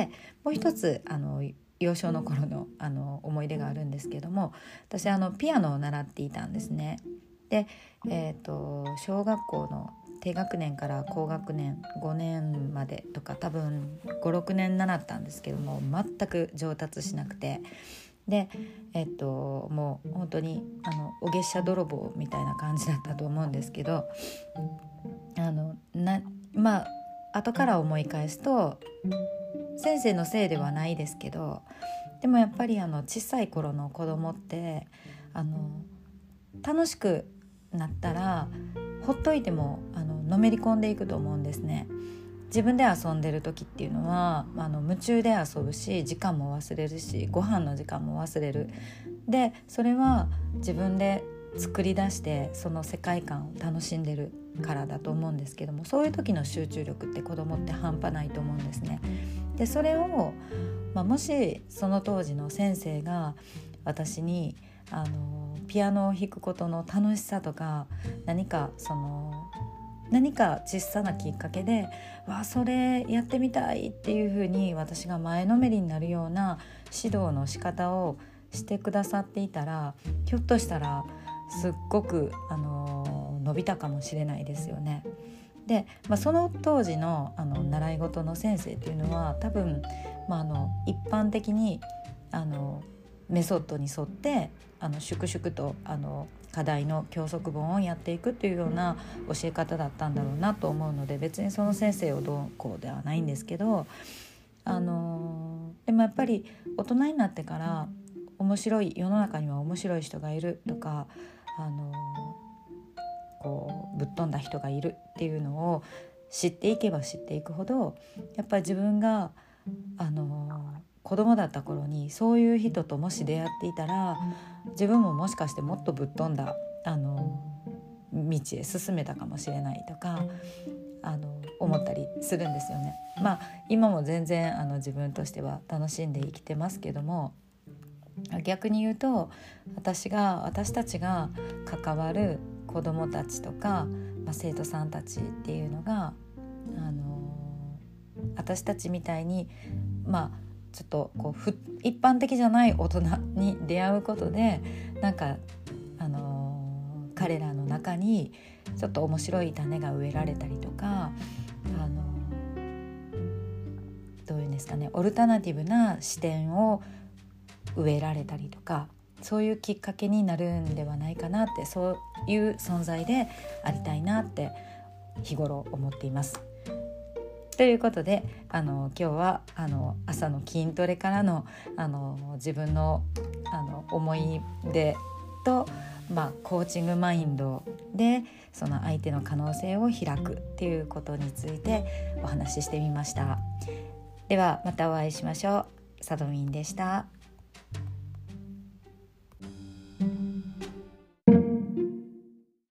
でもう一つあの幼少の頃のあの思い出があるんですけども私あのピアノを習っていたんですね。で、えーと、小学校の低学年から高学年5年までとか多分56年習ったんですけども全く上達しなくてでえっともう本当にあのお月謝泥棒みたいな感じだったと思うんですけどあのなまあ後から思い返すと先生のせいではないですけどでもやっぱりあの小さい頃の子供ってあの楽しくなったらほっといてもあののめり込んでいくと思うんですね。自分で遊んでる時っていうのはあの夢中で遊ぶし時間も忘れるしご飯の時間も忘れるでそれは自分で作り出してその世界観を楽しんでるからだと思うんですけどもそういう時の集中力って子供って半端ないと思うんですね。でそれを、まあ、もしその当時の先生が私にあのピアノを弾くことの楽しさとか何かその何か小さなきっかけで「わあそれやってみたい」っていうふうに私が前のめりになるような指導の仕方をしてくださっていたらひょっとしたらすっごく、あの伸びたかもしれないですよね。で、まあ、その当時のあの習い事の先生っていうのは多分、まあ、あの一般的にあのメソッドに沿ってあの粛々とあの課題の教則本をやっていくというような教え方だったんだろうなと思うので別にその先生をどうこうではないんですけどあのでもやっぱり大人になってから面白い世の中には面白い人がいるとかあのぶっ飛んだ人がいるっていうのを知っていけば知っていくほどやっぱり自分があの子供だった頃にそういう人ともし出会っていたら自分ももしかしてもっとぶっ飛んだあの道へ進めたかもしれないとかあの思ったりするんですよね。まあ今も全然あの自分としては楽しんで生きてますけども逆に言うと私が私たちが関わる子どもたちとか、まあ、生徒さんたちっていうのがあの私たちみたいにまあちょっとこうふ一般的じゃない大人に出会うことでなんか、あのー、彼らの中にちょっと面白い種が植えられたりとか、あのー、どういうんですかねオルタナティブな視点を植えられたりとかそういうきっかけになるんではないかなってそういう存在でありたいなって日頃思っています。ということであの今日はあの朝の筋トレからのあの自分のあの思い出と、まあ、コーチングマインドでその相手の可能性を開くっていうことについてお話ししてみました。ではまたお会いしましょう。サドミンでした。